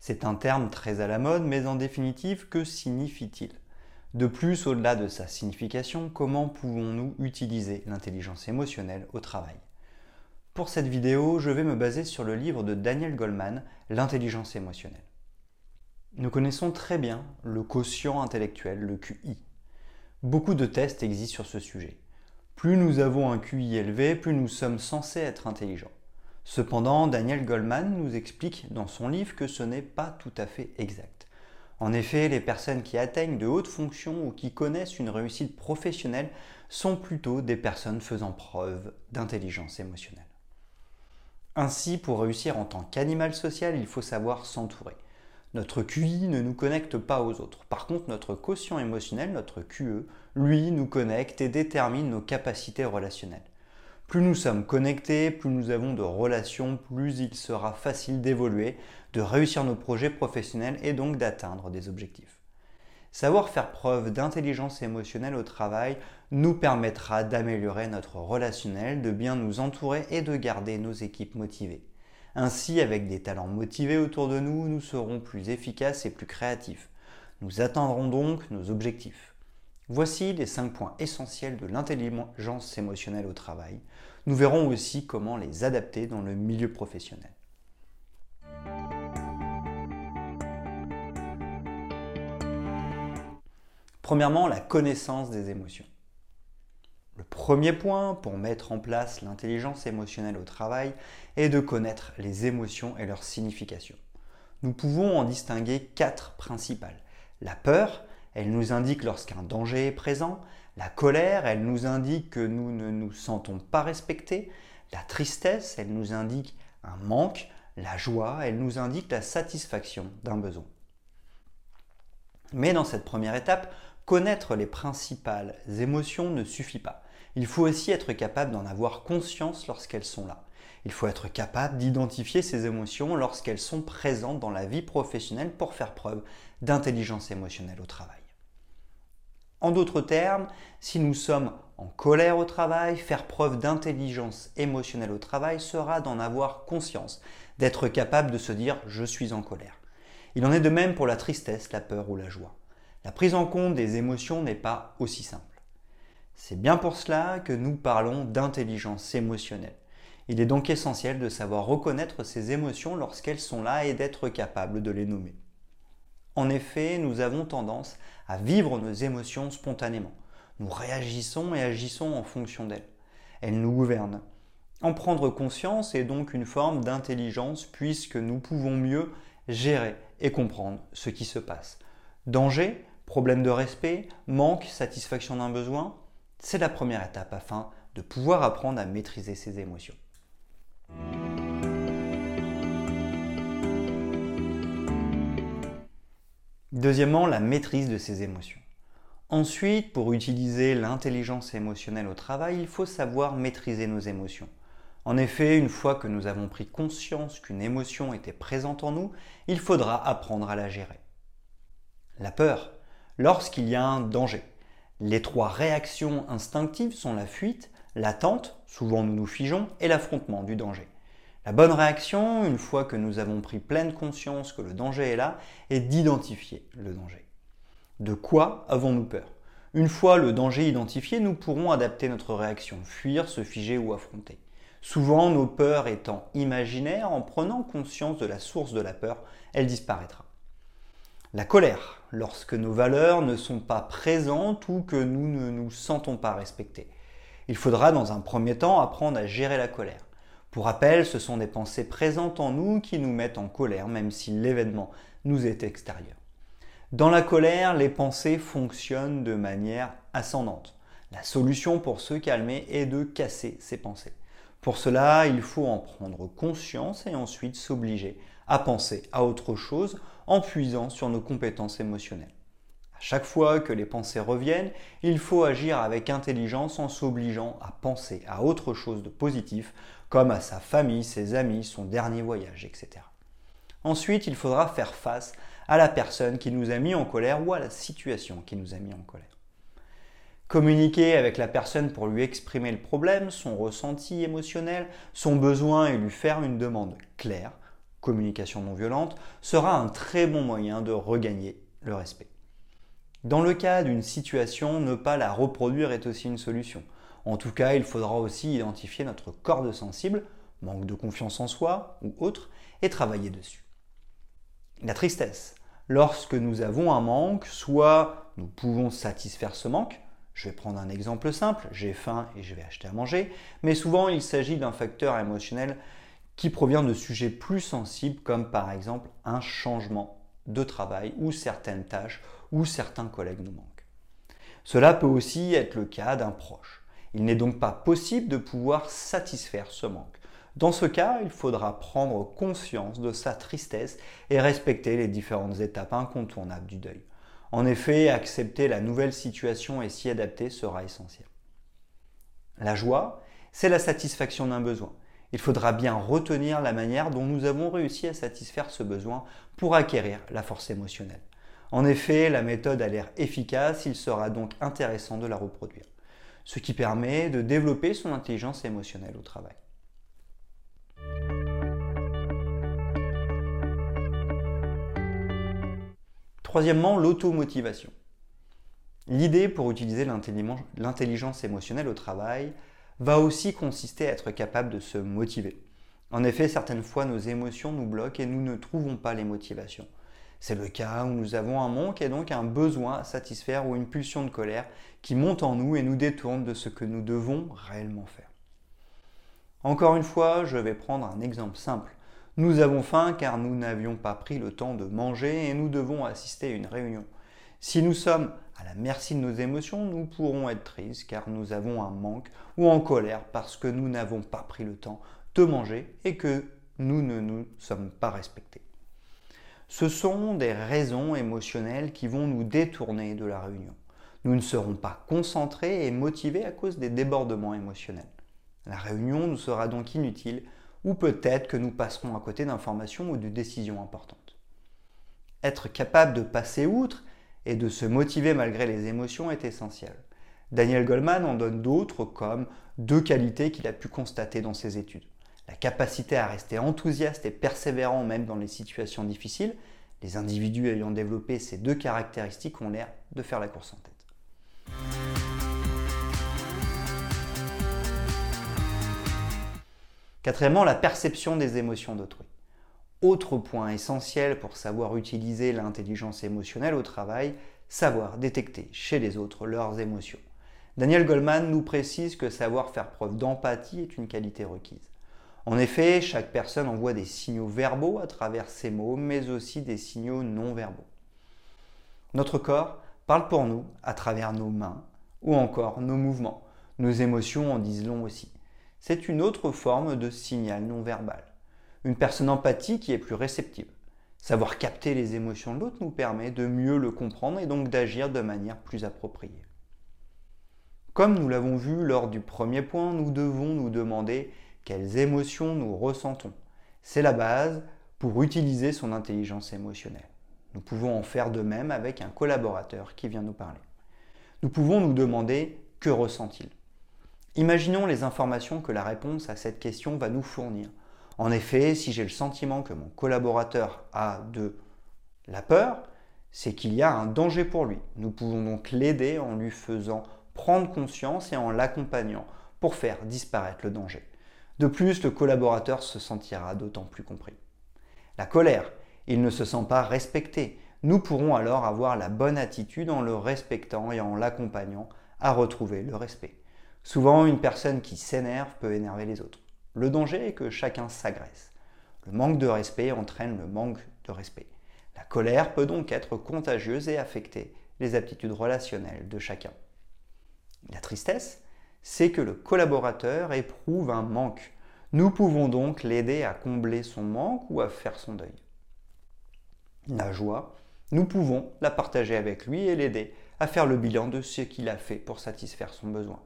C'est un terme très à la mode, mais en définitive, que signifie-t-il? De plus, au-delà de sa signification, comment pouvons-nous utiliser l'intelligence émotionnelle au travail? Pour cette vidéo, je vais me baser sur le livre de Daniel Goleman, L'intelligence émotionnelle. Nous connaissons très bien le quotient intellectuel, le QI. Beaucoup de tests existent sur ce sujet. Plus nous avons un QI élevé, plus nous sommes censés être intelligents. Cependant, Daniel Goldman nous explique dans son livre que ce n'est pas tout à fait exact. En effet, les personnes qui atteignent de hautes fonctions ou qui connaissent une réussite professionnelle sont plutôt des personnes faisant preuve d'intelligence émotionnelle. Ainsi, pour réussir en tant qu'animal social, il faut savoir s'entourer. Notre QI ne nous connecte pas aux autres. Par contre, notre quotient émotionnel, notre QE, lui, nous connecte et détermine nos capacités relationnelles. Plus nous sommes connectés, plus nous avons de relations, plus il sera facile d'évoluer, de réussir nos projets professionnels et donc d'atteindre des objectifs. Savoir faire preuve d'intelligence émotionnelle au travail nous permettra d'améliorer notre relationnel, de bien nous entourer et de garder nos équipes motivées. Ainsi, avec des talents motivés autour de nous, nous serons plus efficaces et plus créatifs. Nous atteindrons donc nos objectifs. Voici les 5 points essentiels de l'intelligence émotionnelle au travail. Nous verrons aussi comment les adapter dans le milieu professionnel. Premièrement, la connaissance des émotions. Le premier point pour mettre en place l'intelligence émotionnelle au travail est de connaître les émotions et leur signification. Nous pouvons en distinguer quatre principales. La peur, elle nous indique lorsqu'un danger est présent. La colère, elle nous indique que nous ne nous sentons pas respectés. La tristesse, elle nous indique un manque. La joie, elle nous indique la satisfaction d'un besoin. Mais dans cette première étape, connaître les principales émotions ne suffit pas. Il faut aussi être capable d'en avoir conscience lorsqu'elles sont là. Il faut être capable d'identifier ces émotions lorsqu'elles sont présentes dans la vie professionnelle pour faire preuve d'intelligence émotionnelle au travail. En d'autres termes, si nous sommes en colère au travail, faire preuve d'intelligence émotionnelle au travail sera d'en avoir conscience, d'être capable de se dire je suis en colère. Il en est de même pour la tristesse, la peur ou la joie. La prise en compte des émotions n'est pas aussi simple. C'est bien pour cela que nous parlons d'intelligence émotionnelle. Il est donc essentiel de savoir reconnaître ces émotions lorsqu'elles sont là et d'être capable de les nommer. En effet, nous avons tendance à vivre nos émotions spontanément. Nous réagissons et agissons en fonction d'elles. Elles nous gouvernent. En prendre conscience est donc une forme d'intelligence puisque nous pouvons mieux gérer et comprendre ce qui se passe. Danger, problème de respect, manque, satisfaction d'un besoin, c'est la première étape afin de pouvoir apprendre à maîtriser ses émotions. Deuxièmement, la maîtrise de ses émotions. Ensuite, pour utiliser l'intelligence émotionnelle au travail, il faut savoir maîtriser nos émotions. En effet, une fois que nous avons pris conscience qu'une émotion était présente en nous, il faudra apprendre à la gérer. La peur, lorsqu'il y a un danger. Les trois réactions instinctives sont la fuite, l'attente, souvent nous nous figeons, et l'affrontement du danger. La bonne réaction, une fois que nous avons pris pleine conscience que le danger est là, est d'identifier le danger. De quoi avons-nous peur? Une fois le danger identifié, nous pourrons adapter notre réaction, fuir, se figer ou affronter. Souvent, nos peurs étant imaginaires, en prenant conscience de la source de la peur, elle disparaîtra. La colère, lorsque nos valeurs ne sont pas présentes ou que nous ne nous sentons pas respectés. Il faudra dans un premier temps apprendre à gérer la colère. Pour rappel, ce sont des pensées présentes en nous qui nous mettent en colère, même si l'événement nous est extérieur. Dans la colère, les pensées fonctionnent de manière ascendante. La solution pour se calmer est de casser ces pensées. Pour cela, il faut en prendre conscience et ensuite s'obliger à penser à autre chose en puisant sur nos compétences émotionnelles. À chaque fois que les pensées reviennent, il faut agir avec intelligence en s'obligeant à penser à autre chose de positif, comme à sa famille, ses amis, son dernier voyage, etc. Ensuite, il faudra faire face à la personne qui nous a mis en colère ou à la situation qui nous a mis en colère. Communiquer avec la personne pour lui exprimer le problème, son ressenti émotionnel, son besoin et lui faire une demande claire, communication non violente, sera un très bon moyen de regagner le respect. Dans le cas d'une situation, ne pas la reproduire est aussi une solution. En tout cas, il faudra aussi identifier notre corde sensible, manque de confiance en soi ou autre, et travailler dessus. La tristesse. Lorsque nous avons un manque, soit nous pouvons satisfaire ce manque, je vais prendre un exemple simple, j'ai faim et je vais acheter à manger, mais souvent il s'agit d'un facteur émotionnel qui provient de sujets plus sensibles comme par exemple un changement de travail ou certaines tâches ou certains collègues nous manquent. Cela peut aussi être le cas d'un proche. Il n'est donc pas possible de pouvoir satisfaire ce manque. Dans ce cas, il faudra prendre conscience de sa tristesse et respecter les différentes étapes incontournables du deuil. En effet, accepter la nouvelle situation et s'y adapter sera essentiel. La joie, c'est la satisfaction d'un besoin. Il faudra bien retenir la manière dont nous avons réussi à satisfaire ce besoin pour acquérir la force émotionnelle. En effet, la méthode a l'air efficace, il sera donc intéressant de la reproduire, ce qui permet de développer son intelligence émotionnelle au travail. Troisièmement, l'automotivation. L'idée pour utiliser l'intelligence émotionnelle au travail va aussi consister à être capable de se motiver. En effet, certaines fois, nos émotions nous bloquent et nous ne trouvons pas les motivations. C'est le cas où nous avons un manque et donc un besoin à satisfaire ou une pulsion de colère qui monte en nous et nous détourne de ce que nous devons réellement faire. Encore une fois, je vais prendre un exemple simple. Nous avons faim car nous n'avions pas pris le temps de manger et nous devons assister à une réunion. Si nous sommes à la merci de nos émotions, nous pourrons être tristes car nous avons un manque ou en colère parce que nous n'avons pas pris le temps de manger et que nous ne nous sommes pas respectés. Ce sont des raisons émotionnelles qui vont nous détourner de la réunion. Nous ne serons pas concentrés et motivés à cause des débordements émotionnels. La réunion nous sera donc inutile ou peut-être que nous passerons à côté d'informations ou de décisions importantes. Être capable de passer outre et de se motiver malgré les émotions est essentiel. Daniel Goldman en donne d'autres comme deux qualités qu'il a pu constater dans ses études. La capacité à rester enthousiaste et persévérant même dans les situations difficiles. Les individus ayant développé ces deux caractéristiques ont l'air de faire la course en tête. Quatrièmement, la perception des émotions d'autrui. Autre point essentiel pour savoir utiliser l'intelligence émotionnelle au travail, savoir détecter chez les autres leurs émotions. Daniel Goldman nous précise que savoir faire preuve d'empathie est une qualité requise. En effet, chaque personne envoie des signaux verbaux à travers ses mots, mais aussi des signaux non verbaux. Notre corps parle pour nous à travers nos mains ou encore nos mouvements. Nos émotions en disent long aussi c'est une autre forme de signal non verbal. Une personne empathique qui est plus réceptive. Savoir capter les émotions de l'autre nous permet de mieux le comprendre et donc d'agir de manière plus appropriée. Comme nous l'avons vu lors du premier point, nous devons nous demander quelles émotions nous ressentons. C'est la base pour utiliser son intelligence émotionnelle. Nous pouvons en faire de même avec un collaborateur qui vient nous parler. Nous pouvons nous demander que ressent-il Imaginons les informations que la réponse à cette question va nous fournir. En effet, si j'ai le sentiment que mon collaborateur a de la peur, c'est qu'il y a un danger pour lui. Nous pouvons donc l'aider en lui faisant prendre conscience et en l'accompagnant pour faire disparaître le danger. De plus, le collaborateur se sentira d'autant plus compris. La colère, il ne se sent pas respecté. Nous pourrons alors avoir la bonne attitude en le respectant et en l'accompagnant à retrouver le respect. Souvent, une personne qui s'énerve peut énerver les autres. Le danger est que chacun s'agresse. Le manque de respect entraîne le manque de respect. La colère peut donc être contagieuse et affecter les aptitudes relationnelles de chacun. La tristesse, c'est que le collaborateur éprouve un manque. Nous pouvons donc l'aider à combler son manque ou à faire son deuil. La joie, nous pouvons la partager avec lui et l'aider à faire le bilan de ce qu'il a fait pour satisfaire son besoin.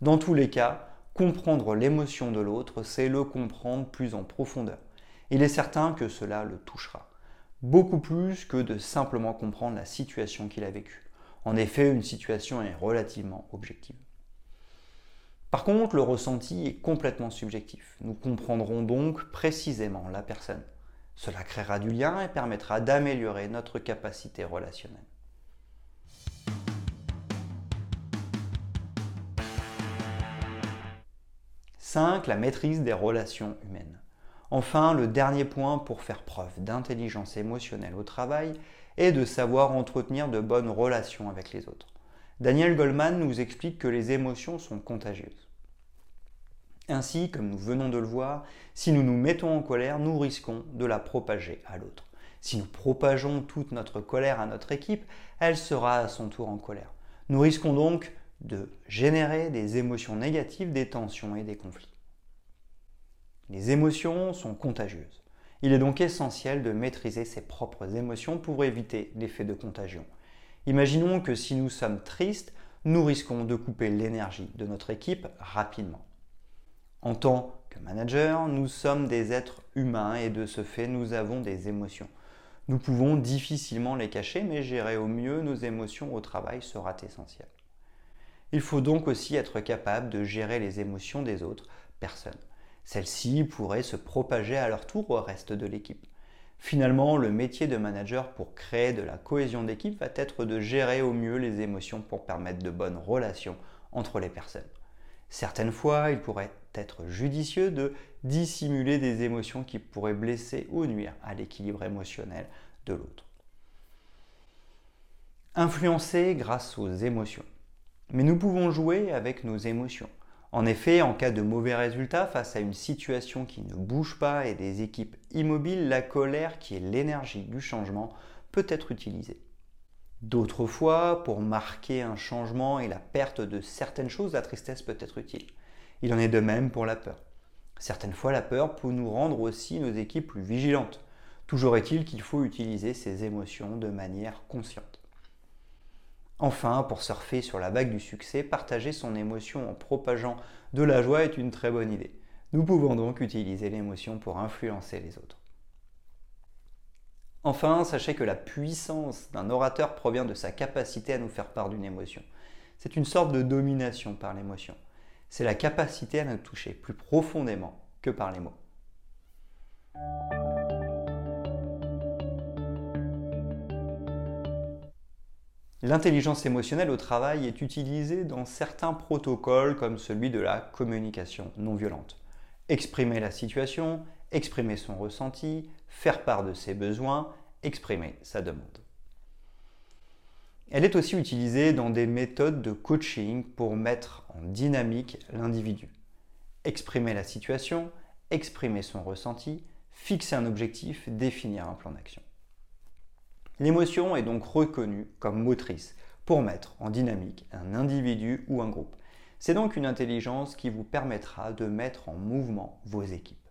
Dans tous les cas, comprendre l'émotion de l'autre, c'est le comprendre plus en profondeur. Il est certain que cela le touchera, beaucoup plus que de simplement comprendre la situation qu'il a vécue. En effet, une situation est relativement objective. Par contre, le ressenti est complètement subjectif. Nous comprendrons donc précisément la personne. Cela créera du lien et permettra d'améliorer notre capacité relationnelle. 5. La maîtrise des relations humaines. Enfin, le dernier point pour faire preuve d'intelligence émotionnelle au travail est de savoir entretenir de bonnes relations avec les autres. Daniel Goldman nous explique que les émotions sont contagieuses. Ainsi, comme nous venons de le voir, si nous nous mettons en colère, nous risquons de la propager à l'autre. Si nous propageons toute notre colère à notre équipe, elle sera à son tour en colère. Nous risquons donc de générer des émotions négatives, des tensions et des conflits. Les émotions sont contagieuses. Il est donc essentiel de maîtriser ses propres émotions pour éviter l'effet de contagion. Imaginons que si nous sommes tristes, nous risquons de couper l'énergie de notre équipe rapidement. En tant que manager, nous sommes des êtres humains et de ce fait, nous avons des émotions. Nous pouvons difficilement les cacher, mais gérer au mieux nos émotions au travail sera essentiel. Il faut donc aussi être capable de gérer les émotions des autres personnes. Celles-ci pourraient se propager à leur tour au reste de l'équipe. Finalement, le métier de manager pour créer de la cohésion d'équipe va être de gérer au mieux les émotions pour permettre de bonnes relations entre les personnes. Certaines fois, il pourrait être judicieux de dissimuler des émotions qui pourraient blesser ou nuire à l'équilibre émotionnel de l'autre. Influencer grâce aux émotions. Mais nous pouvons jouer avec nos émotions. En effet, en cas de mauvais résultats face à une situation qui ne bouge pas et des équipes immobiles, la colère, qui est l'énergie du changement, peut être utilisée. D'autres fois, pour marquer un changement et la perte de certaines choses, la tristesse peut être utile. Il en est de même pour la peur. Certaines fois, la peur peut nous rendre aussi nos équipes plus vigilantes. Toujours est-il qu'il faut utiliser ces émotions de manière consciente. Enfin, pour surfer sur la vague du succès, partager son émotion en propageant de la joie est une très bonne idée. Nous pouvons donc utiliser l'émotion pour influencer les autres. Enfin, sachez que la puissance d'un orateur provient de sa capacité à nous faire part d'une émotion. C'est une sorte de domination par l'émotion. C'est la capacité à nous toucher plus profondément que par les mots. L'intelligence émotionnelle au travail est utilisée dans certains protocoles comme celui de la communication non violente. Exprimer la situation, exprimer son ressenti, faire part de ses besoins, exprimer sa demande. Elle est aussi utilisée dans des méthodes de coaching pour mettre en dynamique l'individu. Exprimer la situation, exprimer son ressenti, fixer un objectif, définir un plan d'action. L'émotion est donc reconnue comme motrice pour mettre en dynamique un individu ou un groupe. C'est donc une intelligence qui vous permettra de mettre en mouvement vos équipes.